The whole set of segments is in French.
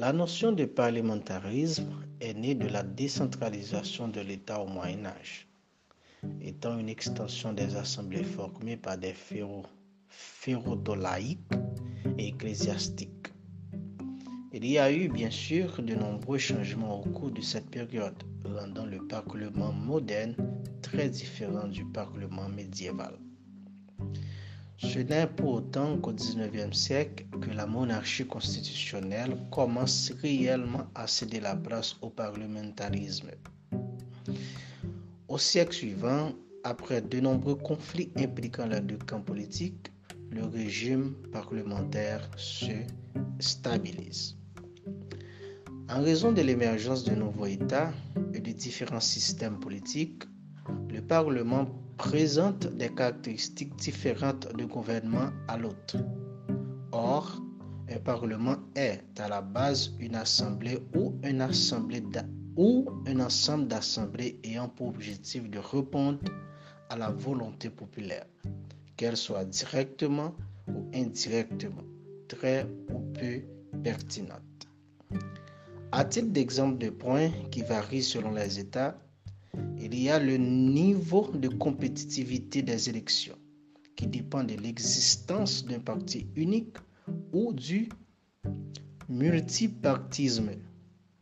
La notion de parlementarisme est née de la décentralisation de l'État au Moyen Âge, étant une extension des assemblées formées par des férodolaïques et ecclésiastiques. Il y a eu bien sûr de nombreux changements au cours de cette période, rendant le Parlement moderne très différent du Parlement médiéval. Ce n'est pour autant qu'au XIXe siècle que la monarchie constitutionnelle commence réellement à céder la place au parlementarisme. Au siècle suivant, après de nombreux conflits impliquant les deux camps politiques, le régime parlementaire se stabilise. En raison de l'émergence de nouveaux États et de différents systèmes politiques, le Parlement présente des caractéristiques différentes de gouvernement à l'autre. Or, un Parlement est à la base une assemblée ou, une assemblée ou un ensemble d'assemblées ayant pour objectif de répondre à la volonté populaire, qu'elle soit directement ou indirectement, très ou peu pertinente. À titre d'exemple de points qui varient selon les États, il y a le niveau de compétitivité des élections qui dépend de l'existence d'un parti unique ou du multipartisme,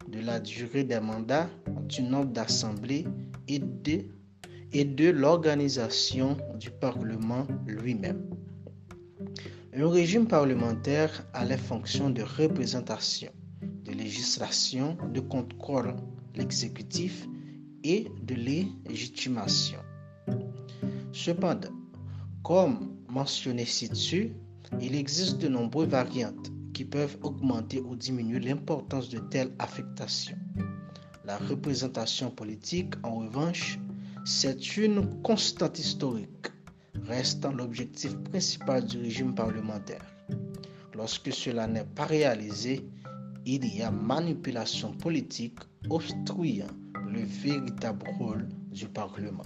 de la durée des mandats, du nombre d'assemblées et de, l'organisation du Parlement lui-même. Un régime parlementaire a les fonctions de représentation de législation, de contrôle l'exécutif et de légitimation. Cependant, comme mentionné ci-dessus, il existe de nombreuses variantes qui peuvent augmenter ou diminuer l'importance de telle affectation. La représentation politique, en revanche, c'est une constante historique, restant l'objectif principal du régime parlementaire. Lorsque cela n'est pas réalisé, il y a manipulation politique obstruant le véritable rôle du Parlement.